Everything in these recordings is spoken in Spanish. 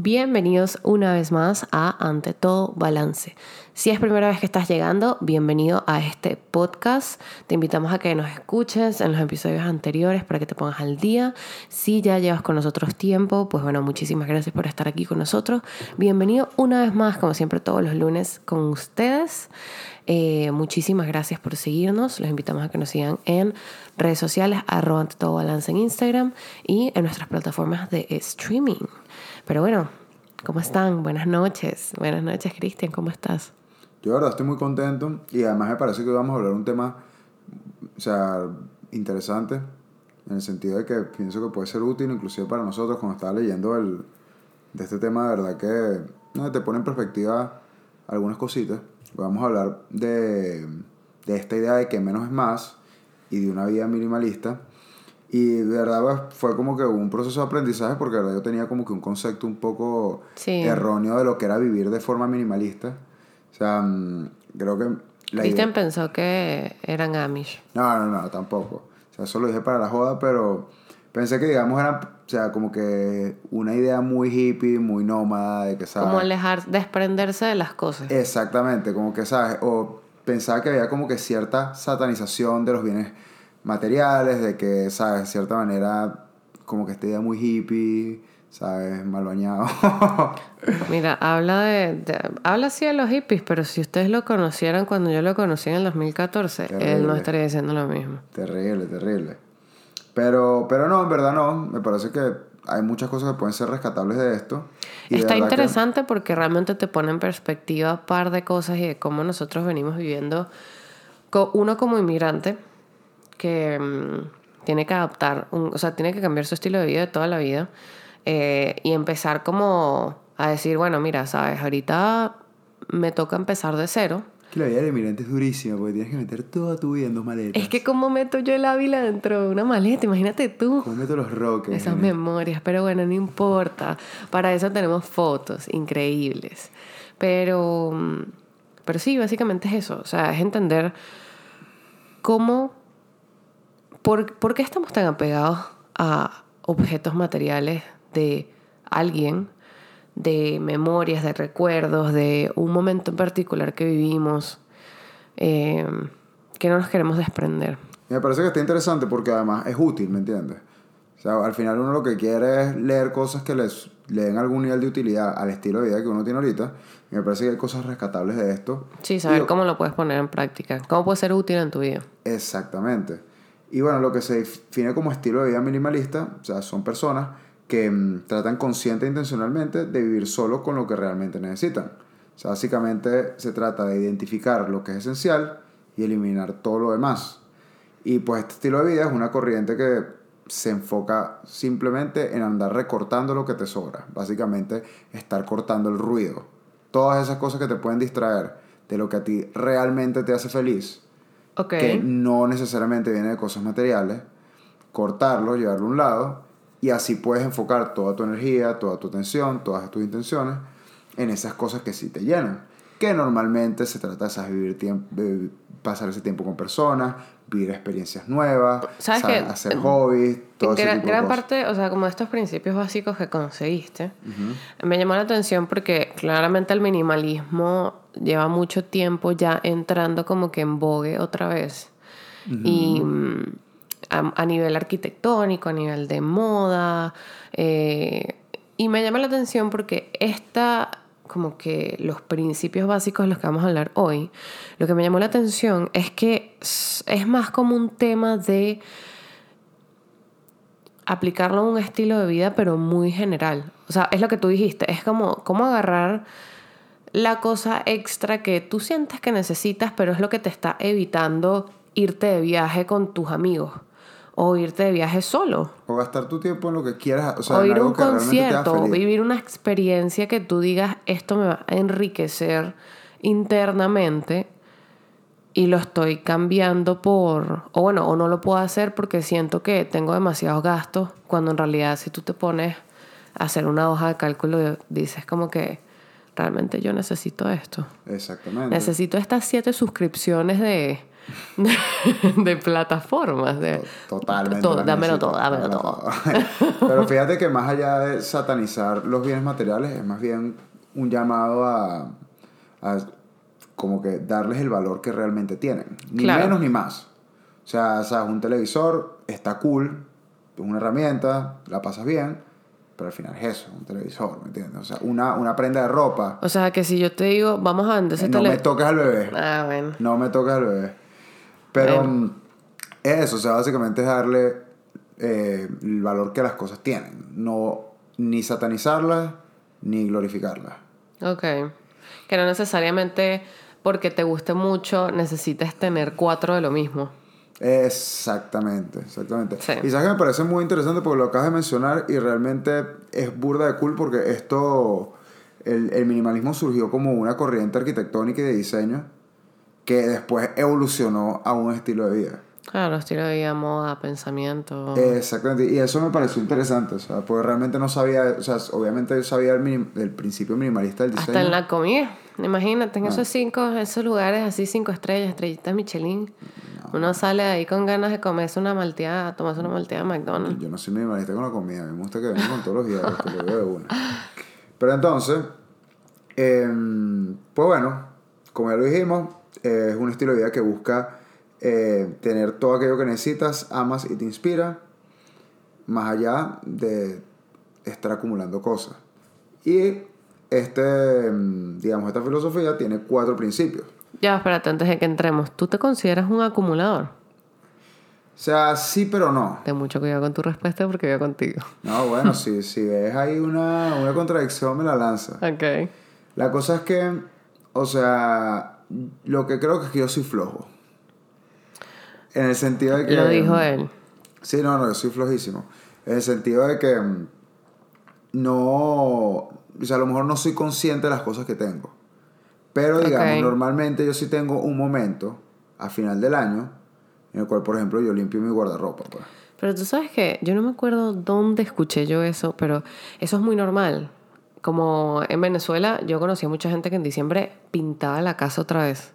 Bienvenidos una vez más a Ante todo Balance. Si es primera vez que estás llegando, bienvenido a este podcast. Te invitamos a que nos escuches en los episodios anteriores para que te pongas al día. Si ya llevas con nosotros tiempo, pues bueno, muchísimas gracias por estar aquí con nosotros. Bienvenido una vez más, como siempre, todos los lunes con ustedes. Eh, muchísimas gracias por seguirnos. Los invitamos a que nos sigan en redes sociales, arroba ante todo balance en Instagram y en nuestras plataformas de streaming. Pero bueno, ¿cómo están? Buenas noches. Buenas noches, Cristian, ¿cómo estás? Yo, de verdad, estoy muy contento y además me parece que vamos a hablar un tema, o sea, interesante, en el sentido de que pienso que puede ser útil inclusive para nosotros cuando estaba leyendo el, de este tema, de verdad que te pone en perspectiva algunas cositas. Vamos a hablar de, de esta idea de que menos es más y de una vida minimalista. Y de verdad fue como que un proceso de aprendizaje porque de verdad yo tenía como que un concepto un poco erróneo de lo que era vivir de forma minimalista. O sea, mm, creo que... La pensó que eran Amish. No, no, no, tampoco. O sea, eso lo dije para la joda, pero pensé que, digamos, era, o sea, como que una idea muy hippie, muy nómada, de que, ¿sabes? Como alejar, desprenderse de las cosas. Exactamente, como que, ¿sabes? O pensaba que había como que cierta satanización de los bienes materiales, de que, ¿sabes? De cierta manera, como que esta idea muy hippie, ¿sabes? Mal bañado. Mira, habla de, Habla así de los hippies, pero si ustedes lo conocieran cuando yo lo conocí en el 2014, él no estaría diciendo lo mismo. Terrible, terrible. Pero, pero no, en verdad no. Me parece que hay muchas cosas que pueden ser rescatables de esto. Está interesante porque realmente te pone en perspectiva un par de cosas y de cómo nosotros venimos viviendo. Uno como inmigrante, que mm, tiene que adaptar, o sea, tiene que cambiar su estilo de vida de toda la vida eh, y empezar como a decir, bueno, mira, sabes, ahorita me toca empezar de cero. Que la vida de inmigrante es durísima porque tienes que meter toda tu vida en dos maletas. Es que cómo meto yo el Ávila dentro de una maleta, imagínate tú. ¿Cómo meto los roques? Esas memorias, pero bueno, no importa. Para eso tenemos fotos increíbles. Pero, mm, pero sí, básicamente es eso. O sea, es entender cómo ¿por, qué estamos tan apegados a objetos materiales de alguien, de memorias, de recuerdos, de un momento en particular que vivimos, eh, que no nos queremos desprender? Me parece que está interesante porque además es útil, ¿me entiendes? O sea, al final uno lo que quiere es leer cosas que les le den algún nivel de utilidad al estilo de vida que uno tiene ahorita. Y me parece que hay cosas rescatables de esto. Sí, saber cómo lo puedes poner en práctica. Cómo puede ser útil en tu vida. Exactamente. Y bueno, lo que se define como estilo de vida minimalista, o sea, son personas que mm, tratan consciente e intencionalmente de vivir solo con lo que realmente necesitan. O sea, básicamente se trata de identificar lo que es esencial y eliminar todo lo demás. Y pues este estilo de vida es una corriente que se enfoca simplemente en andar recortando lo que te sobra. Básicamente, estar cortando el ruido. Todas esas cosas que te pueden distraer de lo que a ti realmente te hace feliz que no necesariamente viene de cosas materiales, cortarlo, llevarlo a un lado, y así puedes enfocar toda tu energía, toda tu atención, todas tus intenciones en esas cosas que sí te llenan. Que normalmente se trata de vivir tiempo, pasar ese tiempo con personas, vivir experiencias nuevas, hacer hobbies, todo gran, gran parte, o sea, como estos principios básicos que conseguiste, me llamó la atención porque claramente el minimalismo lleva mucho tiempo ya entrando como que en vogue otra vez. Y mm, a, nivel arquitectónico, a nivel de moda, eh, y me llama la atención porque esta como que los principios básicos de los que vamos a hablar hoy, lo que me llamó la atención es que es más como un tema de aplicarlo a un estilo de vida, pero muy general. O sea, es lo que tú dijiste, es como cómo agarrar la cosa extra que tú sientes que necesitas, pero es lo que te está evitando irte de viaje con tus amigos o irte de viaje solo. O gastar tu tiempo en lo que quieras. O, sea, o ir a un concierto, o vivir una experiencia que tú digas, esto me va a enriquecer internamente y lo estoy cambiando por, o bueno, o no lo puedo hacer porque siento que tengo demasiados gastos, cuando en realidad si tú te pones a hacer una hoja de cálculo, dices como que realmente yo necesito esto. Exactamente. Necesito estas siete suscripciones de de plataformas. De, Totalmente. la dámelo todo, dámelo todo. Pero fíjate que más allá de satanizar los bienes materiales, es más bien un llamado a, a como que darles el valor que realmente tienen. Ni Claro. menos ni más. O sea, sabes, un televisor está cool, es una herramienta, la pasas bien, pero al final es eso, un televisor, ¿me entiendes? O sea, una, una prenda de ropa, O sea, que si yo te digo, vamos a vender ese eh, no tele- me toques al bebé. Ah, bueno. No me toques al bebé. Pero Bueno. eso, o sea, básicamente es darle eh, el valor que las cosas tienen. No ni satanizarlas ni glorificarlas. Ok. Que no necesariamente porque te guste mucho necesites tener cuatro de lo mismo. Exactamente, exactamente. Sí. Y sabes que me parece muy interesante porque lo acabas de mencionar y realmente es burda de cool porque esto, el, el minimalismo surgió como una corriente arquitectónica y de diseño que después evolucionó a un estilo de vida. Claro, estilo de vida, moda, pensamiento. Exactamente, y eso me pareció interesante, o sea, porque realmente no sabía, o sea, obviamente yo sabía el, minim- el principio minimalista del diseño. Hasta en la comida. Imagínate, en esos cinco, esos lugares así, cinco estrellas, estrellitas Michelin. Uno sale ahí con ganas de comerse una malteada, tomarse una malteada de McDonald's. Yo no soy minimalista con la comida, a mí me gusta que vengan con todos los días, te lo de una. Pero entonces, em, pues bueno, como ya lo dijimos, eh, es un estilo de vida que busca eh, tener todo aquello que necesitas, amas y te inspira, más allá de estar acumulando cosas. Y este, em, digamos, esta filosofía tiene cuatro principios. Ya, espérate, antes de que entremos. ¿Tú te consideras un acumulador? O sea, sí, pero no. Ten mucho cuidado con tu respuesta porque voy contigo. No, bueno, si, si ves ahí una, una contradicción, me la lanza. Ok. La cosa es que, o sea, lo que creo que es que yo soy flojo. En el sentido de que... Lo dijo él. Sí, no, no, yo soy flojísimo. En el sentido de que mm, no... O sea, a lo mejor no soy consciente de las cosas que tengo. Pero, digamos, normalmente yo sí tengo un momento a final del año en el cual, por ejemplo, yo limpio mi guardarropa. Pues. Pero tú sabes que yo no me acuerdo dónde escuché yo eso, pero eso es muy normal. Como en Venezuela, yo conocí a mucha gente que en diciembre pintaba la casa otra vez.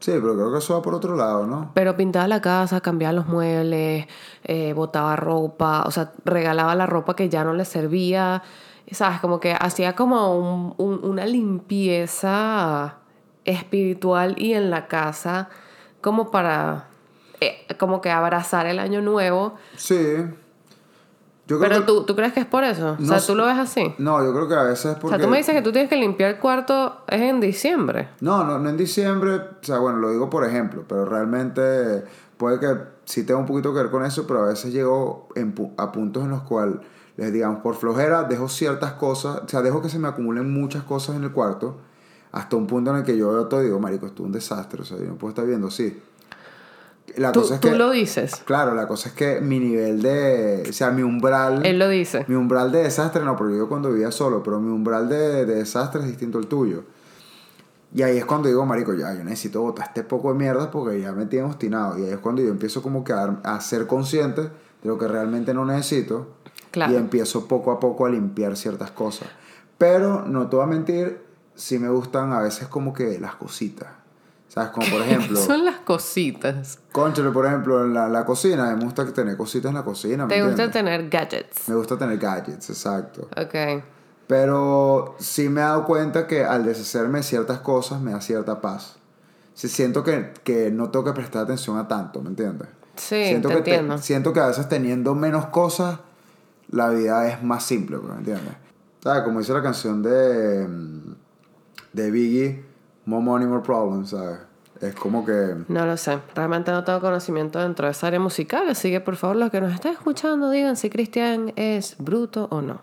Sí, pero creo que eso va por otro lado, ¿no? Pero pintaba la casa, cambiaba los muebles, eh, botaba ropa, o sea, regalaba la ropa que ya no le servía. ¿Sabes? Como que hacía como un- un- una limpieza espiritual y en la casa, como para, eh, como que abrazar el año nuevo. Sí. Yo creo Pero que- tú, ¿tú crees que es por eso? o sea. ¿tú lo ves así? No, yo creo que a veces es O porque... sea, tú me dices que tú tienes que limpiar el cuarto es en diciembre. No, no, no en diciembre, o sea, bueno, lo digo por ejemplo, pero realmente puede que sí tenga un poquito que ver con eso, pero a veces llego en a puntos en los cuales, les digamos, por flojera, dejo ciertas cosas, o sea, dejo que se me acumulen muchas cosas en el cuarto, hasta un punto en el que yo veo todo y digo, marico, esto es un desastre, o sea, yo no puedo estar viendo así. La Tú, cosa es tú que, lo dices. claro, la cosa es que mi nivel de, o sea, mi umbral... Él lo dice. Mi umbral de desastre, no, porque yo cuando vivía solo, pero mi umbral de, de desastre es distinto al tuyo. Y ahí es cuando digo, marico, ya, yo necesito botar este poco de mierda porque ya me tiene obstinado. Y ahí es cuando yo empiezo como que a, a ser consciente de lo que realmente no necesito. Claro. Y empiezo poco a poco a limpiar ciertas cosas. Pero, no te voy a mentir, sí me gustan a veces como que las cositas. ¿Sabes? Como por ejemplo... Son las cositas. Conchale, por ejemplo, en la, la cocina, me gusta tener cositas en la cocina. ¿me Te gusta tener gadgets. Me gusta tener gadgets, exacto. Ok. Pero sí me he dado cuenta que al deshacerme de ciertas cosas me da cierta paz. Sí, siento que, que no tengo que prestar atención a tanto, ¿me entiendes? Sí, siento te que entiendo. siento que a veces teniendo menos cosas, la vida es más simple, pues, ¿me entiendes? ¿Sabes? Como dice la canción de, mm, de Biggie, More Money, More Problems, ¿sabes? Es como que... No lo sé. Realmente no tengo conocimiento dentro de esa área musical. Así que por favor, los que nos están escuchando, digan si Cristian es bruto o no.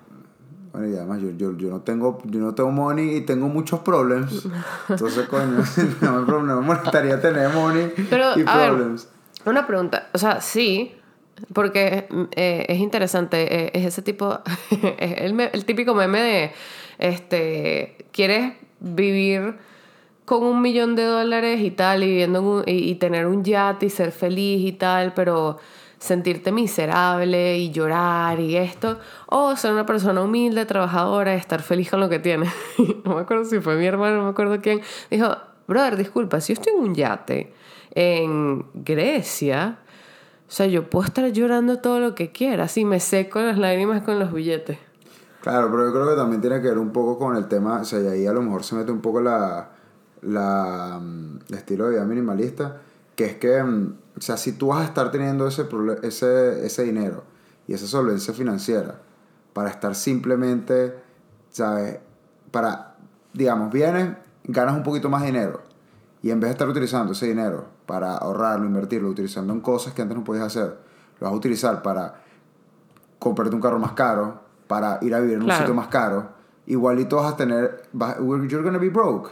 Bueno, y además yo, yo, yo no tengo yo no tengo money y tengo muchos problemas. Entonces, coño, no me, no me molestaría tener money Pero, y a ver, problems. Una pregunta. O sea, sí. Porque eh, es interesante. eh, es ese tipo. es el, el típico meme de. Este. ¿Quieres vivir con un millón de dólares y tal? Y, viviendo y, tener un yate y ser feliz y tal, pero sentirte miserable y llorar y esto. O ser una persona humilde, trabajadora, estar feliz con lo que tienes. no me acuerdo si fue mi hermano, no me acuerdo quién. Dijo, brother, disculpa, si yo estoy en un yate en Grecia, o sea, yo puedo estar llorando todo lo que quiera, así me seco las lágrimas con los billetes. Claro, pero yo creo que también tiene que ver un poco con el tema, o sea, y ahí a lo mejor se mete un poco la, la, mm, el estilo de vida minimalista, que es que, mm, o sea, si tú vas a estar teniendo ese, ese, ese dinero y esa solvencia financiera para estar simplemente, ¿sabes? Para, digamos, vienes, ganas un poquito más dinero y en vez de estar utilizando ese dinero para ahorrarlo, invertirlo, utilizando en cosas que antes no podías hacer, lo vas a utilizar para comprarte un carro más caro, para ir a vivir en un Claro. sitio más caro, igualito vas a tener, vas, you're gonna be broke.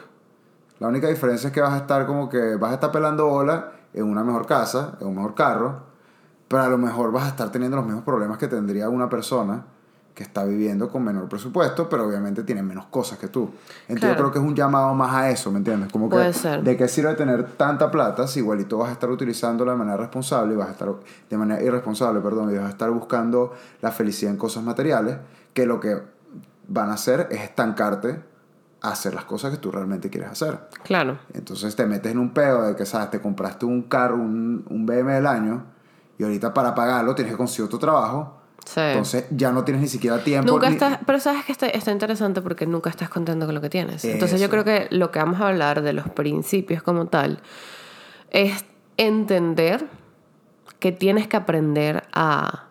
La única diferencia es que vas a estar como que vas a estar pelando bola en una mejor casa, en un mejor carro, pero a lo mejor vas a estar teniendo los mismos problemas que tendría una persona que está viviendo con menor presupuesto, pero obviamente tiene menos cosas que tú. Entonces Claro. yo creo que es un llamado más a eso, ¿me entiendes? Como que Puede ser. de qué sirve tener tanta plata si igualito vas a estar utilizándola de manera responsable y vas a estar de manera irresponsable, perdón, y vas a estar buscando la felicidad en cosas materiales que lo que van a hacer es estancarte hacer las cosas que tú realmente quieres hacer. Claro. Entonces te metes en un pedo de que, ¿sabes? Te compraste un carro, un, un BM del año, y ahorita para pagarlo tienes que conseguir otro trabajo. Sí. Entonces ya no tienes ni siquiera tiempo. Nunca ni- estás, pero sabes que está, está interesante porque nunca estás contento con lo que tienes. Entonces yo Eso. creo que lo que vamos a hablar de los principios como tal es entender que tienes que aprender a,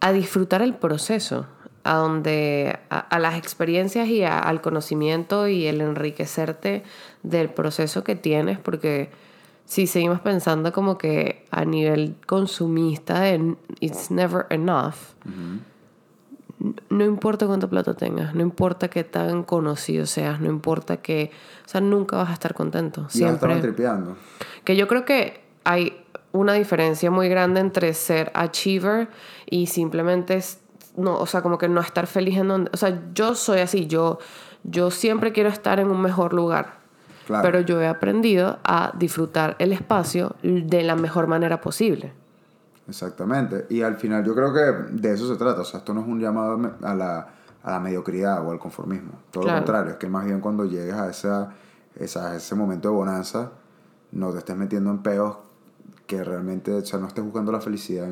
a disfrutar el proceso, a donde a, a las experiencias y a- al conocimiento y el enriquecerte del proceso que tienes, porque si seguimos pensando como que a nivel consumista de it's never enough, no importa cuánta plata tengas, no importa qué tan conocido seas, no importa que, o sea, nunca vas a estar contento. y Siempre. tripeando. Que yo creo que hay una diferencia muy grande entre ser achiever y simplemente no, o sea, como que no estar feliz en donde, o sea, yo soy así, yo yo siempre quiero estar en un mejor lugar. Claro. Pero yo he aprendido a disfrutar el espacio de la mejor manera posible. Exactamente. Y al final yo creo que de eso se trata. O sea, esto no es un llamado a la, a la mediocridad o al conformismo. Todo Claro. lo contrario. Es que más bien cuando llegues a esa, esa, ese momento de bonanza, no te estés metiendo en peos que realmente, o sea, no estés buscando la felicidad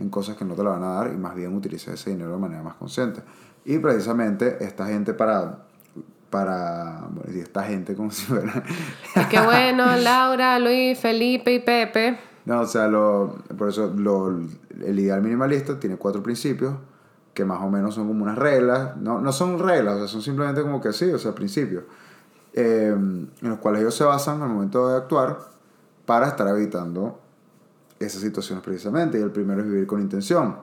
en, cosas que no te la van a dar y más bien utilices ese dinero de manera más consciente. Y precisamente esta gente para... Para, bueno, y esta gente como si fuera... Y qué bueno, Laura, Luis, Felipe y Pepe. No, o sea, lo, por eso lo, el ideal minimalista tiene cuatro principios que más o menos son como unas reglas. No, no son reglas, o sea, son simplemente como que sí, o sea, principios. eh, en los cuales ellos se basan al momento de actuar para estar evitando esas situaciones precisamente. Y el primero es vivir con intención.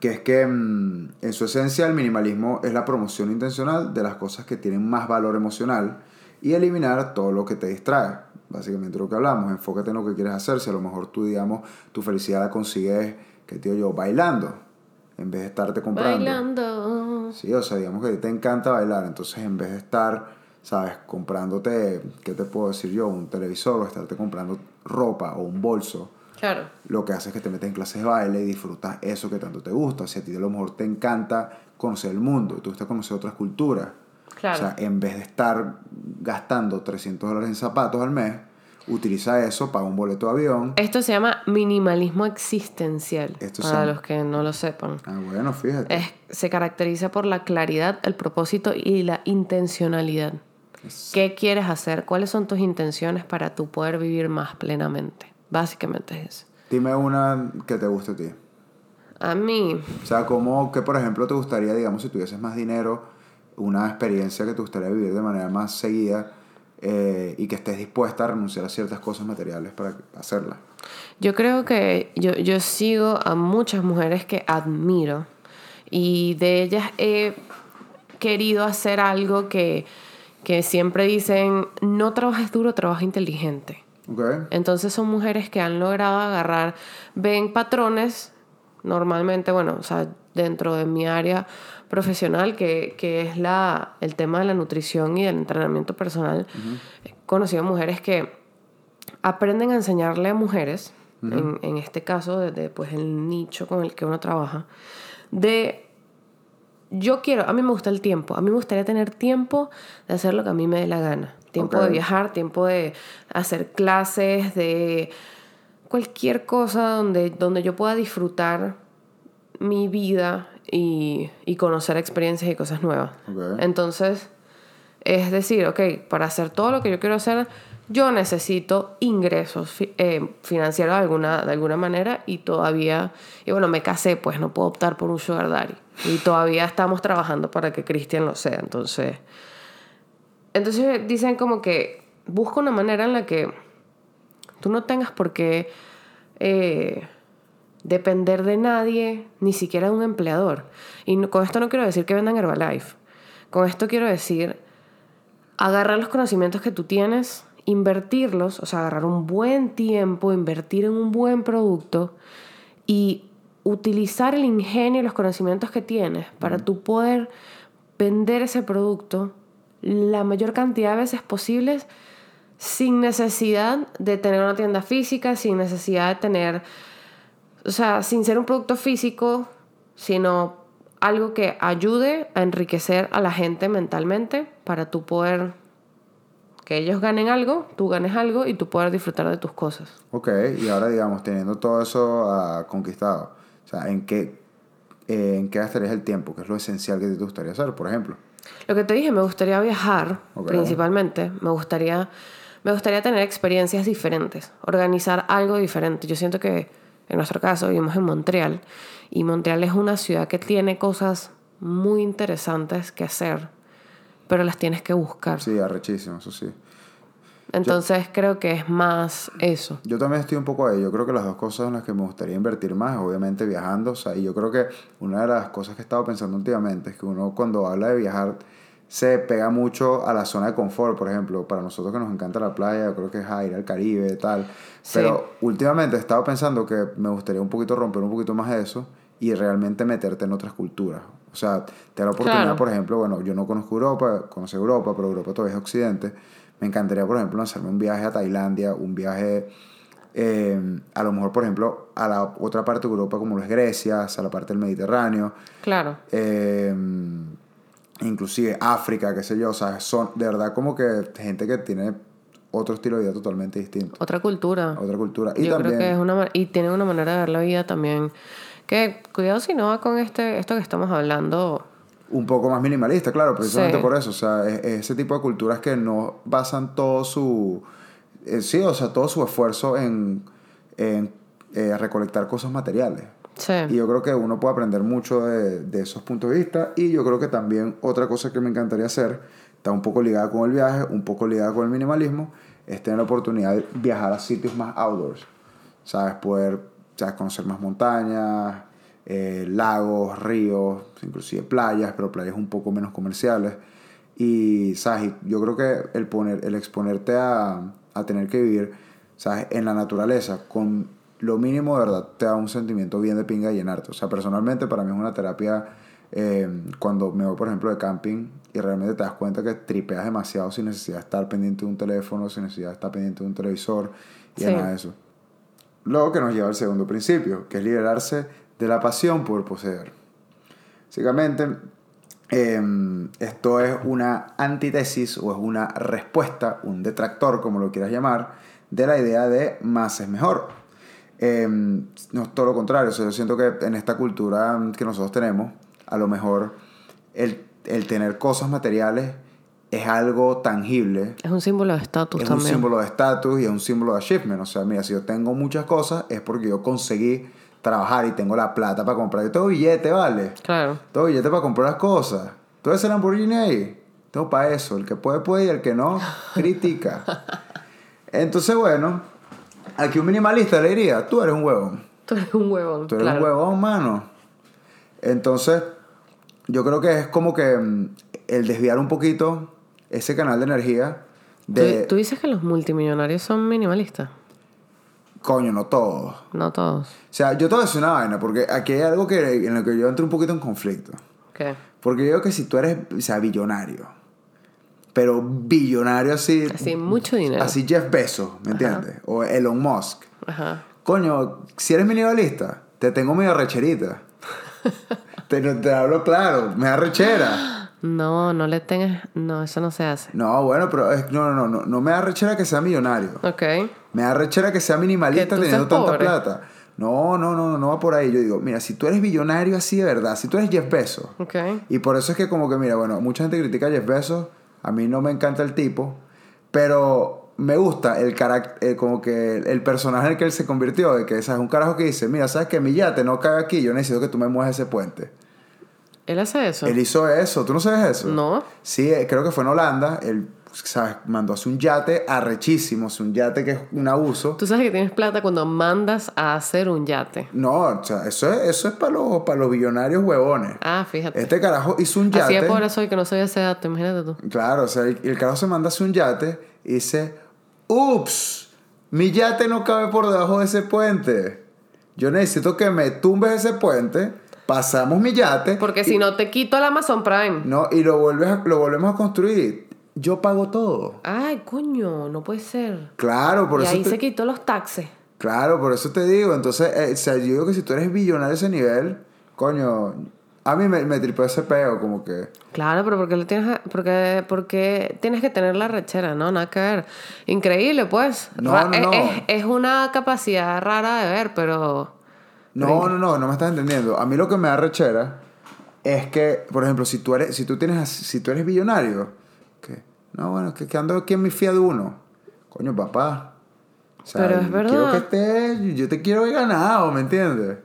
Que es que mm, en su esencia el minimalismo es la promoción intencional de las cosas que tienen más valor emocional y eliminar todo lo que te distrae. Básicamente lo que hablamos, enfócate en lo que quieres hacer. Si a lo mejor tú, digamos, tu felicidad la consigues, que tío yo, bailando, en vez de estarte comprando. Bailando. Sí, o sea, digamos que te encanta bailar, entonces en vez de estar, ¿sabes? Comprándote, ¿qué te puedo decir yo? Un televisor o estarte comprando ropa o un bolso, Claro. lo que hace es que te metes en clases de baile y disfrutas eso que tanto te gusta. Si a ti a lo mejor te encanta conocer el mundo, te gusta conocer otras culturas. Claro. O sea, en vez de estar gastando 300 dólares en zapatos al mes, utiliza eso, paga un boleto de avión. Esto se llama minimalismo existencial, Esto para se- los que no lo sepan. Ah, bueno, fíjate. Es- se caracteriza por la claridad, el propósito y la intencionalidad. ¿Qué quieres hacer? ¿Cuáles son tus intenciones para tú poder vivir más plenamente? Básicamente es eso. Dime una que te guste a ti. A mí, O sea, como que por ejemplo te gustaría, digamos, si tuvieses más dinero, una experiencia que te gustaría vivir de manera más seguida eh, y que estés dispuesta a renunciar a ciertas cosas materiales para hacerla. Yo creo que yo, yo sigo a muchas mujeres que admiro y de ellas he querido hacer algo que, que siempre dicen, no trabajes duro, trabaja inteligente. Entonces son mujeres que han logrado agarrar, ven patrones, normalmente, bueno, o sea, dentro de mi área profesional, que, que es la, el tema de la nutrición y del entrenamiento personal, he conocido mujeres que aprenden a enseñarle a mujeres, en, en este caso, desde pues, el nicho con el que uno trabaja, de yo quiero, a mí me gusta el tiempo, a mí me gustaría tener tiempo de hacer lo que a mí me dé la gana. Tiempo de viajar, tiempo de hacer clases, de cualquier cosa donde, donde yo pueda disfrutar mi vida y, y conocer experiencias y cosas nuevas. Entonces, es decir, ok, para hacer todo lo que yo quiero hacer, yo necesito ingresos eh, financieros de alguna, de alguna manera y todavía, y bueno, me casé, pues no puedo optar por un sugar daddy. Y todavía estamos trabajando para que Cristian lo sea. Entonces, entonces dicen como que busca una manera en la que tú no tengas por qué eh, depender de nadie, ni siquiera de un empleador. Y con esto no quiero decir que vendan Herbalife. Con esto quiero decir agarrar los conocimientos que tú tienes, invertirlos, o sea, agarrar un buen tiempo, invertir en un buen producto y utilizar el ingenio y los conocimientos que tienes para tú poder vender ese producto la mayor cantidad de veces posibles sin necesidad de tener una tienda física, sin necesidad de tener, o sea, sin ser un producto físico, sino algo que ayude a enriquecer a la gente mentalmente para tú poder que ellos ganen algo, tú ganes algo y tú poder disfrutar de tus cosas. Ok, y ahora digamos, teniendo todo eso ah, conquistado, o sea, ¿en qué, eh, ¿en qué gastarías el tiempo? ¿Qué es lo esencial que te gustaría hacer, por ejemplo? Lo que te dije, me gustaría viajar, Ok. principalmente. Me gustaría, me gustaría tener experiencias diferentes, organizar algo diferente. Yo siento que en nuestro caso vivimos en Montreal y Montreal es una ciudad que tiene cosas muy interesantes que hacer, pero las tienes que buscar. Sí, arrechísimo, eso sí. Entonces creo que es más eso. Yo también estoy un poco ahí. Yo creo que las dos cosas en las que me gustaría invertir más, obviamente viajando. O sea, y yo creo que una de las cosas que he estado pensando últimamente es que uno cuando habla de viajar se pega mucho a la zona de confort, por ejemplo. Para nosotros que nos encanta la playa, yo creo que es ah, ir al Caribe, tal. Sí. Pero últimamente he estado pensando que me gustaría un poquito romper un poquito más eso y realmente meterte en otras culturas. O sea, te da la oportunidad, Claro. por ejemplo, bueno, yo no conozco Europa, conocí Europa, pero Europa todavía es Occidente. Me encantaría, por ejemplo, hacerme un viaje a Tailandia, un viaje eh, a lo mejor, por ejemplo, a la otra parte de Europa como lo es Grecia, a la parte del Mediterráneo, Claro. eh, inclusive África, qué sé yo, o sea, son de verdad como que gente que tiene otro estilo de vida totalmente distinto, Otra cultura. otra cultura. Y Yo también, creo que es una y tienen una manera de ver la vida también que cuidado si no va con este esto que estamos hablando. un poco más minimalista, claro, precisamente Sí. por eso. O sea, es, es ese tipo de culturas que no basan todo su. eh, sí, o sea, todo su esfuerzo en, en eh, recolectar cosas materiales. Sí. Y yo creo que uno puede aprender mucho de, de esos puntos de vista. Y yo creo que también otra cosa que me encantaría hacer, está un poco ligada con el viaje, un poco ligada con el minimalismo, es tener la oportunidad de viajar a sitios más outdoors. ¿Sabes? Poder ¿sabes? conocer más montañas, eh, lagos, ríos, inclusive playas, pero playas un poco menos comerciales. Y, ¿sabes? Y yo creo que el, poner, el exponerte a, a tener que vivir, ¿sabes? En la naturaleza, con lo mínimo, de verdad, te da un sentimiento bien de pinga y llenarte. O sea, personalmente para mí es una terapia eh, cuando me voy, por ejemplo, de camping y realmente te das cuenta que tripeas demasiado sin necesidad de estar pendiente de un teléfono, sin necesidad de estar pendiente de un televisor y Sí. nada de eso. Luego que nos lleva al segundo principio, que es liberarse de la pasión por poseer. Básicamente, eh, esto es una antítesis o es una respuesta, un detractor, como lo quieras llamar, de la idea de más es mejor. Eh, no es todo lo contrario, yo siento que en esta cultura que nosotros tenemos, a lo mejor el, el tener cosas materiales es algo tangible, Es un símbolo de estatus es un también. símbolo de estatus y es un símbolo de achievement. O sea, mira, si yo tengo muchas cosas es porque yo conseguí trabajar y tengo la plata para comprar. Yo tengo billete, ¿vale? Claro. Tengo billete para comprar las cosas. Todo ese Lamborghini ahí. Tengo para eso. El que puede, puede y el que no, critica. Entonces, bueno, aquí un minimalista le diría, tú eres un huevón. Tú eres un huevón. Tú eres claro. un huevón, mano. Entonces, yo creo que es como que mm, el desviar un poquito ese canal de energía de... ¿Tú, tú dices que los multimillonarios son minimalistas. Coño, no todos. No todos. O sea, yo te voy a decir una vaina, porque aquí hay algo que, en lo que yo entro un poquito en conflicto. ¿Qué? Porque yo creo que si tú eres, o sea, billonario, pero billonario así... Así, mucho dinero. Así Jeff Bezos, ¿me entiendes? O Elon Musk. Ajá. Coño, si eres minimalista, te tengo medio recherita. te, te hablo claro, me da rechera. No, no le tengas. No, eso no se hace. No, bueno, pero es- no, no, no, no, no me da rechera que sea millonario. Ok. Me da rechera que sea minimalista Que teniendo tanta pobre. plata. No, no, no, no, va por ahí. Yo digo, mira, si tú eres billonario así de verdad, si tú eres Jeff Bezos, Ok. y por eso es que como que, mira, bueno, mucha gente critica a Jeff Bezos, a mí no me encanta el tipo, pero me gusta el carácter, como que el, personaje en el que él se convirtió, de que ¿sabes? un carajo que dice, mira, sabes que mi yate no cabe aquí, yo necesito que tú me muevas ese puente. ¿Él hace eso? Él hizo eso, ¿tú no sabes eso? No. Sí, eh, creo que fue en Holanda, él, ¿sabes? Mandó a hacer un yate arrechísimo, es un yate que es un abuso. Tú sabes que tienes plata cuando mandas a hacer un yate. No, o sea, eso es, eso es para los, para los billonarios huevones. Ah, fíjate. Este carajo hizo un Así yate. de pobre soy que no soy ese dato, imagínate tú. Claro, o sea, el, el carajo se manda a hacer un yate y dice, ups, mi yate no cabe por debajo de ese puente. Yo necesito que me tumbes ese puente, pasamos mi yate. Porque y- si no te quito el Amazon Prime. No, y lo, vuelves a- lo volvemos a construir. Yo pago todo. Ay, coño, no puede ser. Claro, por y eso ahí te- se quitó los taxes. Claro, por eso te digo. Entonces, eh, o sea, yo digo que si tú eres billonario a ese nivel, coño, a mí me, me tripó ese peo, como que... Claro, pero porque le tienes porque porque tienes que tener la rechera, ¿no? Nada que ver. Increíble, pues. No, es, no. Es, es una capacidad rara de ver, pero No, no, no, no me estás entendiendo. A mí lo que me da rechera es que, por ejemplo, si tú eres, si tú tienes, si tú eres billonario, que, no, bueno, que, que ando aquí en mi Fiat Uno. Coño, papá. O sea, Pero es verdad. Quiero que estés, yo te quiero ganado, ¿me entiendes?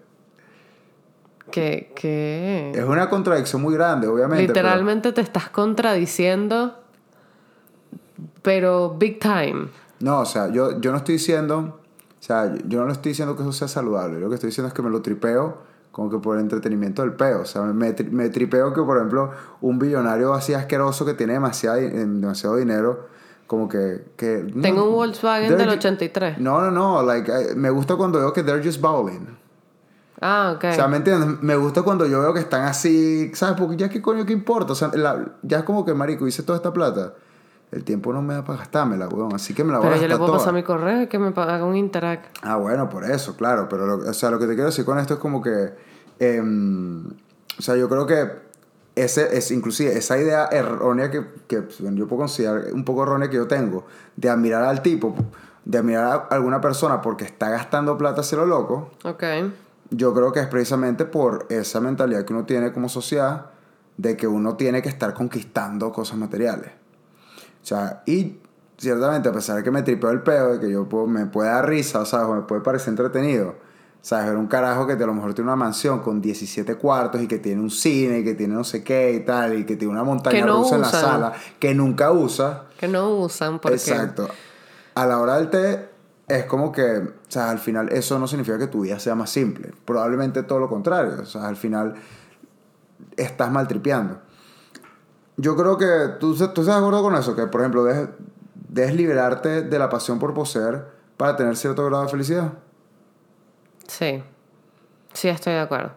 que, que Es una contradicción muy grande, obviamente. pero- literalmente te estás contradiciendo, pero big time. No, o sea, yo, yo no estoy diciendo, o sea, yo- yo no le estoy diciendo que eso sea saludable. Lo que estoy diciendo es que me lo tripeo como que por el entretenimiento del peo. O sea, me, tri- me tripeo que, por ejemplo, un billonario así asqueroso que tiene demasiado, demasiado dinero, como que... que no, Tengo un Volkswagen del ju- 83. No, no, no. Like, me gusta cuando veo que they're just bowling. Ah, ok. O sea, ¿me entiendes? Me gusta cuando yo veo que están así, ¿sabes? Porque ya qué coño, ¿qué importa? O sea, la- ya es como que, marico, hice toda esta plata. El tiempo no me da para gastármela, weón. Así que me la voy pero a yo gastar le puedo toda. pasar mi correo y que me haga un interact. Ah, bueno, por eso, claro. Pero, lo, o sea, lo que te quiero decir con esto es como que... em, o sea, yo creo que ese es inclusive esa idea errónea que, que yo puedo considerar un poco errónea que yo tengo de admirar al tipo, de admirar a alguna persona porque está gastando plata hacia lo loco, Ok. yo creo que es precisamente por esa mentalidad que uno tiene como sociedad de que uno tiene que estar conquistando cosas materiales. Sea, y ciertamente a pesar de que me tripeo el pedo, de que yo puedo- me puede dar risa, ¿sabes? O me puede parecer entretenido. ¿Sabes? Ver un carajo que te- a lo mejor tiene una mansión con 17 cuartos y que tiene un cine y que tiene no sé qué y tal, y que tiene una montaña no rusa en la usan. sala, que nunca usa. Que no usan porque... Exacto. A la hora del té es como que, o sea, al final eso no significa que tu vida sea más simple. Probablemente todo lo contrario. O sea, al final estás maltripeando. Yo creo que tú, tú estás de acuerdo con eso, que por ejemplo dejes, dejes liberarte de la pasión por poseer para tener cierto grado de felicidad. Sí. Sí, estoy de acuerdo.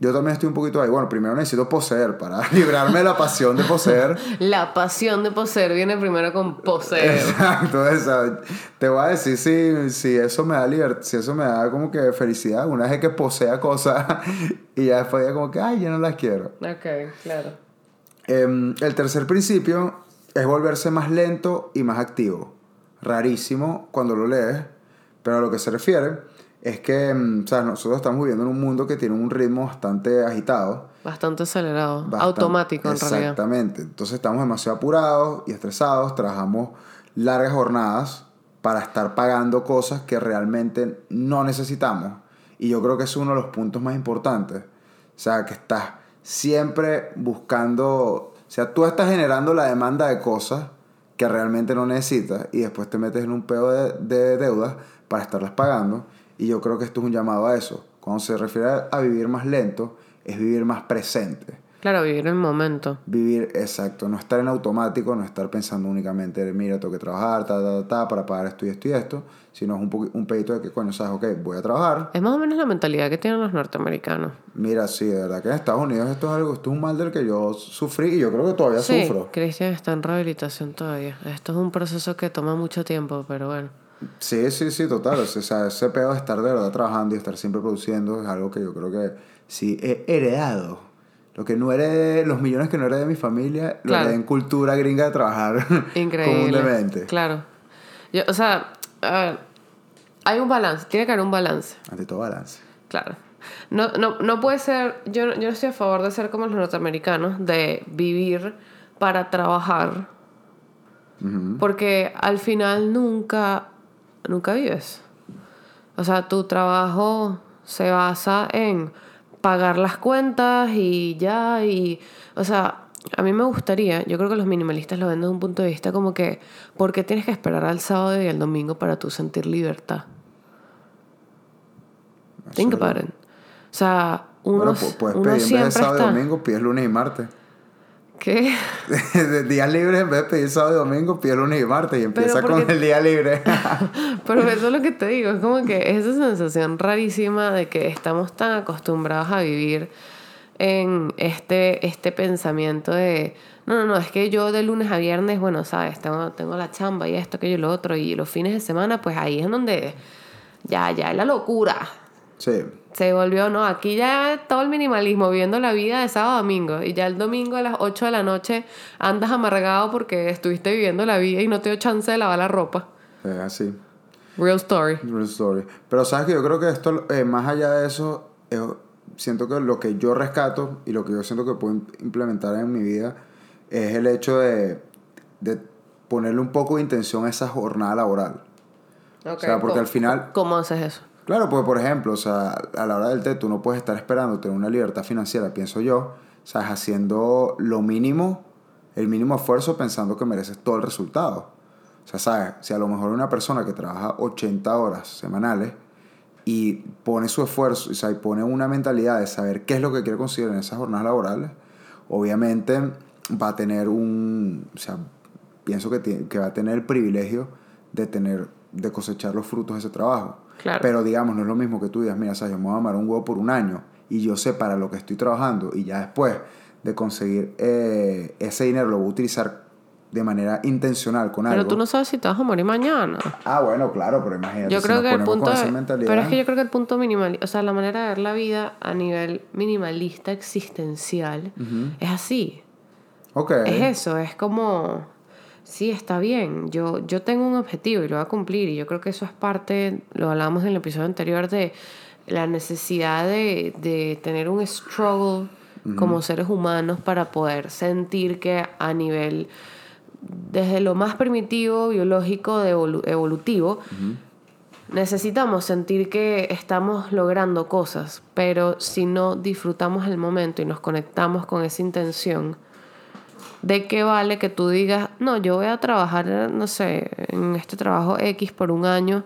Yo también estoy un poquito ahí. Bueno, primero necesito poseer para librarme de la pasión de poseer. La pasión de poseer viene primero con poseer. Exacto, esa- te voy a decir si, si eso me da libertad, si eso me da como que felicidad, una vez que posea cosas y ya después ya como que, ay, yo no las quiero. ok, claro. Em, el tercer principio es volverse más lento y más activo. Rarísimo cuando lo lees, pero a lo que se refiere es que em, o sea, nosotros estamos viviendo en un mundo que tiene un ritmo bastante agitado. Bastante acelerado. Bastante- automático, en realidad. Exactamente. Entonces estamos demasiado apurados y estresados, trabajamos largas jornadas para estar pagando cosas que realmente no necesitamos. Y yo creo que es uno de los puntos más importantes. O sea, que estás siempre buscando, o sea, tú estás generando la demanda de cosas que realmente no necesitas y después te metes en un pedo de, de deudas para estarlas pagando. Y yo creo que esto es un llamado a eso. Cuando se refiere a- a vivir más lento, es vivir más presente. Claro, vivir el momento. Vivir, exacto, no estar en automático, no estar pensando únicamente, mira, tengo que trabajar, ta, ta, ta, para pagar esto y esto y esto, sino es un, un pedito de que, coño, sabes, ok, voy a trabajar. Es más o menos la mentalidad que tienen los norteamericanos. Mira, sí, de verdad que en Estados Unidos esto es algo, esto es un mal del que yo sufrí y yo creo que todavía Sí, sufro. Cristian está en rehabilitación todavía. Esto es un proceso que toma mucho tiempo, pero bueno. Sí, sí, sí, total. O sea, ese pedo de estar de verdad trabajando y estar siempre produciendo es algo que yo creo que sí he heredado. Lo que no herede, los millones que no herede mi familia, lo Claro. heredé en cultura gringa de trabajar Increíble. comúnmente. Claro. Yo, o sea, hay un balance, tiene que haber un balance. Ante todo balance. Claro. No, no, no puede ser, yo, yo no estoy a favor de ser como los norteamericanos, de vivir para trabajar, porque al final nunca, nunca vives. O sea, tu trabajo se basa en pagar las cuentas y ya, y, o sea, a mí me gustaría, yo creo que los minimalistas lo ven desde un punto de vista como que, ¿por qué tienes que esperar al sábado y al domingo para tú sentir libertad? Think about it. O sea, uno, Bueno, pu- puedes uno pedir en vez de siempre sábado y domingo, pides lunes y martes. ¿Qué? de días libres, en vez de pedir sábado y domingo, pides lunes y martes y empieza con el día libre. Pero eso es lo que te digo, es como que esa sensación rarísima de que estamos tan acostumbrados a vivir en este, este pensamiento de, no, no, no, es que yo de lunes a viernes, bueno, sabes, tengo, tengo la chamba y esto, aquello y lo otro, y los fines de semana, pues ahí es donde ya, ya es la locura. sí. Se volvió, no, aquí ya todo el minimalismo, viviendo la vida de sábado a domingo. Y ya el domingo a las 8 de la noche andas amargado porque estuviste viviendo la vida y no te dio chance de lavar la ropa. Es así. Real story. Real story. Pero sabes que yo creo que esto, eh, más allá de eso, eh, siento que lo que yo rescato y lo que yo siento que puedo im- implementar en mi vida es el hecho de, de ponerle un poco de intención a esa jornada laboral. Ok, sea, porque ¿cómo- al final- ¿Cómo haces eso? Claro, pues por ejemplo, o sea, a la hora del té tú no puedes estar esperando tener una libertad financiera, pienso yo, sabes, haciendo lo mínimo, el mínimo esfuerzo pensando que mereces todo el resultado. O sea, sabes, si a lo mejor una persona que trabaja 80 horas semanales y pone su esfuerzo, o sea, y pone una mentalidad de saber qué es lo que quiere conseguir en esas jornadas laborales, obviamente va a tener un, o sea, pienso que, que va a tener el privilegio de tener, de cosechar los frutos de ese trabajo. Claro. Pero digamos, no es lo mismo que tú digas, mira, ¿sabes? yo me voy a amar un huevo por un año y yo sé para lo que estoy trabajando y ya después de conseguir eh, ese dinero lo voy a utilizar de manera intencional con Pero algo. tú no sabes si te vas a morir mañana. Ah, bueno, claro, pero imagínate. Yo si creo nos que el punto de- pero es que yo creo que el punto minimal, o sea, la manera de ver la vida a nivel minimalista existencial es así. Ok. Es eso, es como sí, está bien. Yo yo tengo un objetivo y lo voy a cumplir y yo creo que eso es parte, lo hablamos en el episodio anterior de la necesidad de, de tener un struggle como seres humanos para poder sentir que a nivel desde lo más primitivo, biológico, de evolu- evolutivo, necesitamos sentir que estamos logrando cosas, pero si no disfrutamos el momento y nos conectamos con esa intención, ¿de qué vale que tú digas, no, yo voy a trabajar, no sé, en este trabajo X por un año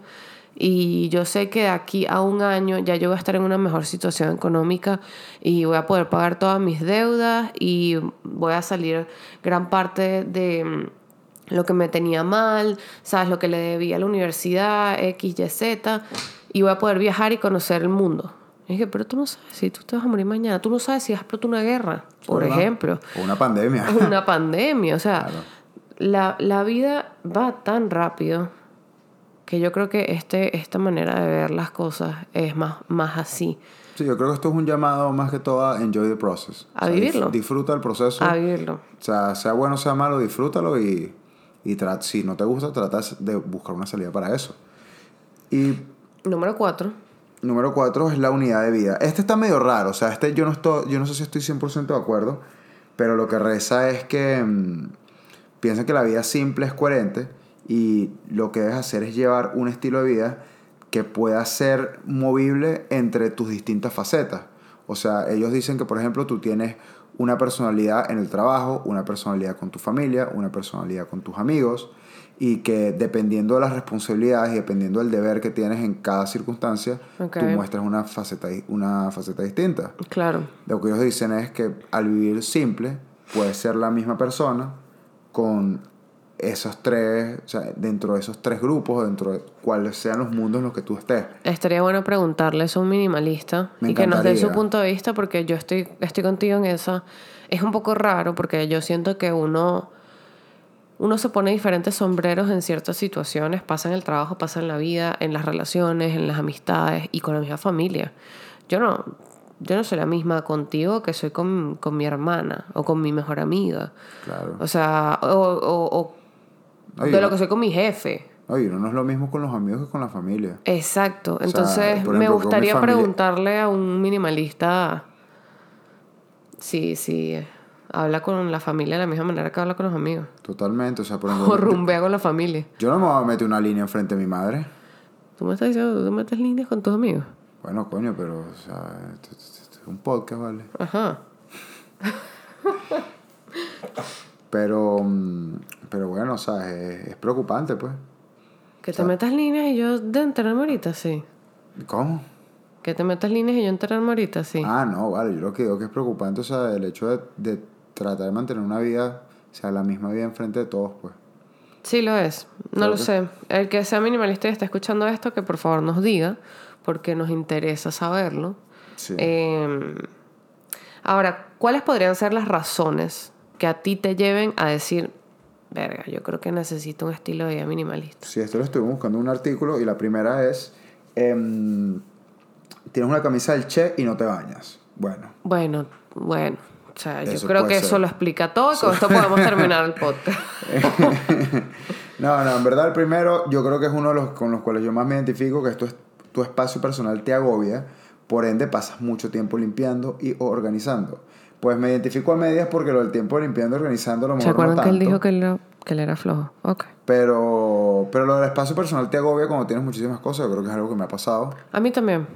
y yo sé que de aquí a un año ya yo voy a estar en una mejor situación económica y voy a poder pagar todas mis deudas y voy a salir gran parte de mm, lo que me tenía mal, sabes, lo que le debía a la universidad, X, Y, Z, y voy a poder viajar y conocer el mundo. Y dije, pero tú no sabes si tú te vas a morir mañana, tú no sabes si vas a explotar una guerra, por ¿verdad? ejemplo O una pandemia. una pandemia. O sea, la, la vida va tan rápido que yo creo que este, esta manera de ver las cosas es más, más así. Sí, yo creo que esto es un llamado más que todo a enjoy the process. A O sea, vivirlo. Disfruta el proceso. A vivirlo. O sea, sea bueno o sea malo, disfrútalo y, y si no te gusta, trata de buscar una salida para eso. Y Número cuatro. Número cuatro es la unidad de vida. Este está medio raro, o sea, este yo no, estoy, yo no sé si estoy 100% de acuerdo, pero lo que reza es que mm, piensa que la vida simple es coherente y lo que debes hacer es llevar un estilo de vida que pueda ser movible entre tus distintas facetas. O sea, ellos dicen que, por ejemplo, tú tienes una personalidad en el trabajo, una personalidad con tu familia, una personalidad con tus amigos, y que dependiendo de las responsabilidades y dependiendo del deber que tienes en cada circunstancia, Ok. tú muestras una faceta, una faceta distinta. Claro. Lo que ellos dicen es que al vivir simple, puedes ser la misma persona con esos tres, o sea, dentro de esos tres grupos, dentro de cuáles sean los mundos en los que tú estés. Estaría bueno preguntarles a un minimalista Me y que nos dé su punto de vista porque yo estoy, estoy contigo en esa. Es un poco raro porque yo siento que uno, uno se pone diferentes sombreros en ciertas situaciones, pasa en el trabajo, pasa en la vida, en las relaciones, en las amistades y con la misma familia. Yo no, yo no soy la misma contigo que soy con, con mi hermana o con mi mejor amiga. Claro. O sea, o, o- o Oye, de lo que soy con mi jefe. Oye, no es lo mismo con los amigos que con la familia. Exacto. Entonces, me ejemplo, gustaría familia- preguntarle a un minimalista si, si habla con la familia de la misma manera que habla con los amigos. Totalmente. O sea, por O ejemplo, rumbea con la familia. yo no me voy a meter una línea enfrente de mi madre. Tú me estás diciendo que tú metes líneas con tus amigos. Bueno, coño, pero, o sea, es un podcast, ¿vale? Ajá. Pero, mm, pero bueno, o sea, es, es preocupante, pues. Que te metas líneas y yo de enterarme ahorita, sí. ¿Cómo? Que te metas líneas y yo enterarme ahorita, sí. Ah, no, vale, yo lo que digo que es preocupante, o sea, el hecho de, de tratar de mantener una vida, o sea, la misma vida enfrente de todos, pues. Sí, lo es. No lo que- sé. El que sea minimalista y esté escuchando esto, que por favor nos diga, porque nos interesa saberlo. Sí. Eh, ahora, ¿cuáles podrían ser las razones que a ti te lleven a decir, verga, yo creo que necesito un estilo de vida minimalista? Sí, esto lo estoy buscando en un artículo y la primera es, em, tienes una camisa del Che y no te bañas. Bueno, Bueno, bueno. O sea, yo Eso creo que ser. eso lo explica todo y con esto podemos terminar el podcast. no, no, en verdad el primero yo creo que es uno de los con los cuales yo más me identifico, que esto es tu espacio personal te agobia, por ende pasas mucho tiempo limpiando y organizando. Pues me identifico a medias porque lo del tiempo limpiando y organizando lo ¿Se mejor no acuerdan que él dijo que él, era, que él era flojo? Ok. Pero, pero lo del espacio personal te agobia cuando tienes muchísimas cosas. Yo creo que es algo que me ha pasado. A mí también.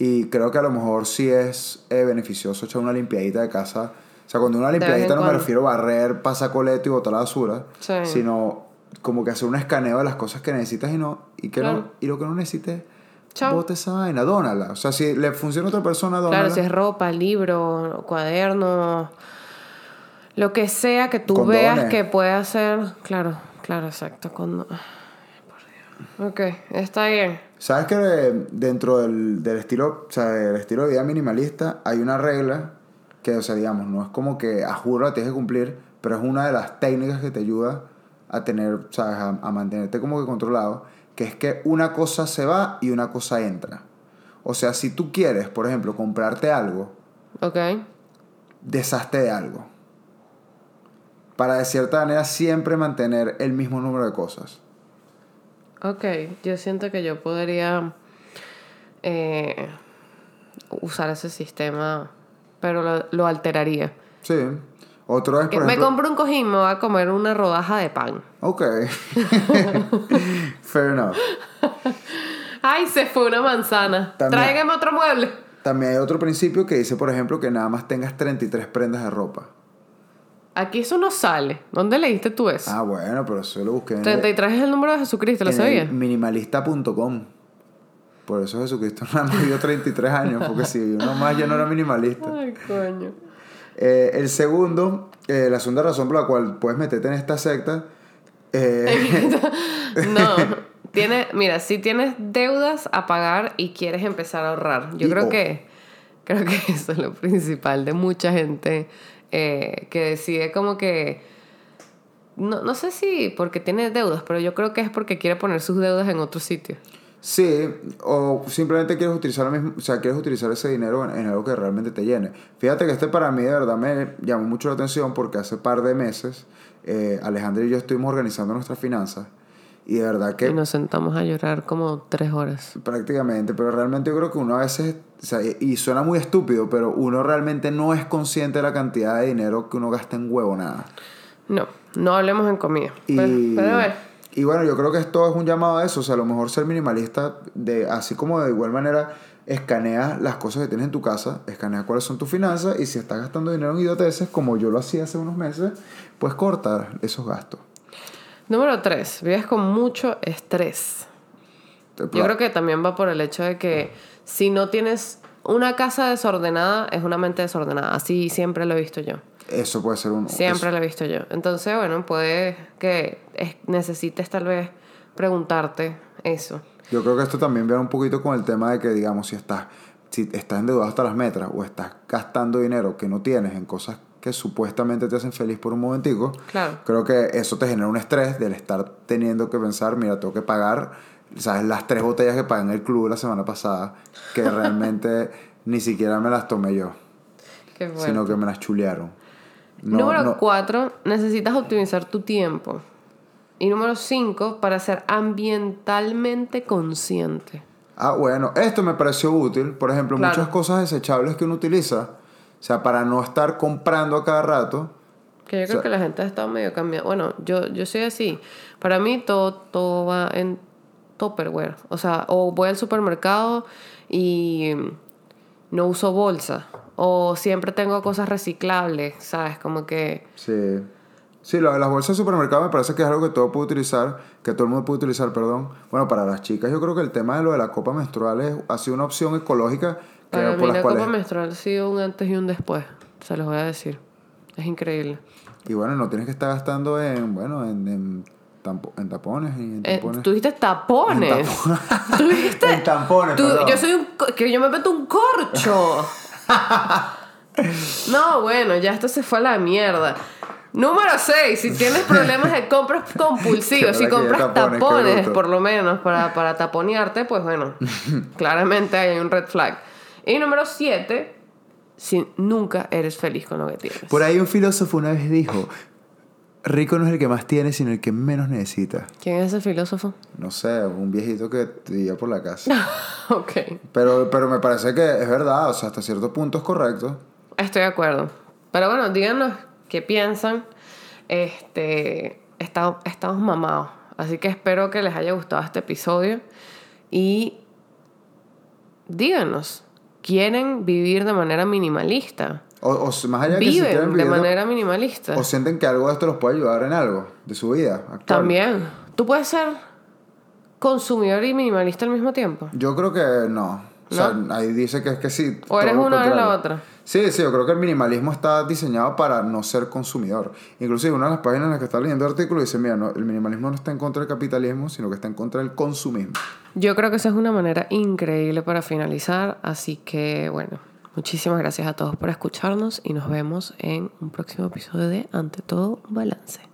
Y creo que a lo mejor sí es eh, beneficioso echar una limpiadita de casa. O sea, cuando una limpiadita no me refiero a barrer, pasar coleto y botar la basura. Sí. Sino como que hacer un escaneo de las cosas que necesitas y no. Y, que no, Claro. y lo que no necesites, Chao. bote esa vaina, dónala. O sea, si le funciona a otra persona, dónala. Claro, si es ropa, libro, cuaderno, lo que sea que tú Condones. veas que puede hacer. Claro, claro, exacto. Con... Ok, está bien. ¿Sabes que dentro del, del estilo, o sea, del estilo de vida minimalista hay una regla que, o sea, digamos, no es como que a juro la tienes que cumplir, pero es una de las técnicas que te ayuda a tener, ¿sabes? A, a mantenerte como que controlado, que es que una cosa se va y una cosa entra. O sea, si tú quieres, por ejemplo, comprarte algo, Ok. deshazte de algo. Para de cierta manera siempre mantener el mismo número de cosas. Ok, yo siento que yo podría eh, usar ese sistema, pero lo, lo alteraría. Sí. Otro es, Que por me ejemplo... compro un cojín, me voy a comer una rodaja de pan. Ok. Fair enough. ¡Ay, se fue una manzana! También- Tráigame otro mueble. También hay otro principio que dice, por ejemplo, que nada más tengas 33 prendas de ropa. Aquí eso no sale. ¿Dónde leíste tú eso? Ah, bueno, pero eso lo busqué en, el- 33 es el número de Jesucristo, ¿lo en sabía? el minimalista.com. Por eso Jesucristo nada más vivió 33 años, porque si uno más ya no era minimalista. Ay, coño. Eh, el segundo, eh, la segunda razón por la cual puedes meterte en esta secta, eh, No, tiene, mira, si tienes deudas a pagar y quieres empezar a ahorrar, yo Y creo que creo que eso es lo principal de mucha gente eh, que decide como que no, no sé si porque tiene deudas, pero yo creo que es porque quiere poner sus deudas en otro sitio. Sí, o simplemente quieres utilizar mismo, o sea, quieres utilizar ese dinero en, en algo que realmente te llene. Fíjate que este para mí de verdad me llamó mucho la atención porque hace par de meses eh, Alejandro y yo estuvimos organizando nuestras finanzas y de verdad que Y nos sentamos a llorar como tres horas. prácticamente, pero realmente yo creo que uno a veces, o sea, y- suena muy estúpido, pero uno realmente no es consciente de la cantidad de dinero que uno gasta en huevo nada. No, no hablemos en comida. Y, Pero, pero a ver. y bueno, yo creo que esto es un llamado a eso. O sea, a lo mejor ser minimalista, de, así como de igual manera, escanea las cosas que tienes en tu casa, escanea cuáles son tus finanzas y si estás gastando dinero en idioteces, como yo lo hacía hace unos meses, pues corta esos gastos. Número tres, vives con mucho estrés. Yo creo que también va por el hecho de que si no tienes una casa desordenada, es una mente desordenada. Así siempre lo he visto yo. Eso puede ser uno. Siempre lo he visto yo. Entonces, bueno, puede que es- necesites tal vez preguntarte eso. Yo creo que esto también viene un poquito con el tema de que, digamos, si estás, si estás endeudado hasta las metras o estás gastando dinero que no tienes en cosas que supuestamente te hacen feliz por un momentico, Claro. creo que eso te genera un estrés del estar teniendo que pensar, mira, tengo que pagar, ¿sabes? Las tres botellas que pagué en el club la semana pasada, que realmente ni siquiera me las tomé yo, Qué sino que me las chulearon. No, número no- 4, necesitas optimizar tu tiempo. Y número 5, para ser ambientalmente consciente. Ah, bueno, esto me pareció útil. Por ejemplo, Claro. muchas cosas desechables que uno utiliza, o sea, para no estar comprando a cada rato. Que yo creo sea- que la gente ha estado medio cambiada. Bueno, yo, yo soy así. Para mí todo, todo va en Tupperware. O sea, o voy al supermercado y no uso bolsa. O siempre tengo cosas reciclables, ¿sabes? Como que... Sí. Sí, lo de las bolsas de supermercado me parece que es algo que todo puede utilizar, que todo el mundo puede utilizar, perdón. Bueno, para las chicas yo creo que el tema de lo de la copa menstrual es, ha sido una opción ecológica Para mí la cuales... copa menstrual ha sido un antes y un después. Se los voy a decir. Es increíble. Y bueno, no tienes que estar gastando en, bueno, en, en, tampo- en tapones y en Eh, tampones. tú dijiste tapones. En tapones. Tú dijiste... En tampones, Tú- yo soy un... Que yo me meto un corcho. no, bueno, ya esto se fue a la mierda. Número 6. Si tienes problemas de compras compulsivos, si compras tapones, tapones, por lo menos, para, para taponearte, pues bueno, claramente hay un red flag. Y número 7. Si nunca eres feliz con lo que tienes. Por ahí un filósofo una vez dijo, rico no es el que más tiene, sino el que menos necesita. ¿Quién es ese filósofo? No sé, un viejito que vivía por la casa. ok. Pero, pero me parece que es verdad, o sea, hasta cierto punto es correcto. Estoy de acuerdo. Pero bueno, díganos qué piensan. Este, está- estamos mamados. Así que espero que les haya gustado este episodio. Y díganos, ¿quieren vivir de manera minimalista? O, más allá de que si Viven de manera minimalista. O sienten que algo de esto los puede ayudar en algo de su vida actual. También. ¿Tú puedes ser consumidor y minimalista al mismo tiempo? Yo creo que no. O sea, ahí dice que es que sí. ¿O eres una o eres la otra? Sí, sí, yo creo que el minimalismo está diseñado para no ser consumidor. Inclusive una de las páginas en las que está leyendo el artículo dice, mira, no, el minimalismo no está en contra del capitalismo, sino que está en contra del consumismo. Yo creo que esa es una manera increíble para finalizar, así que bueno, muchísimas gracias a todos por escucharnos y nos vemos en un próximo episodio de Ante todo, balance.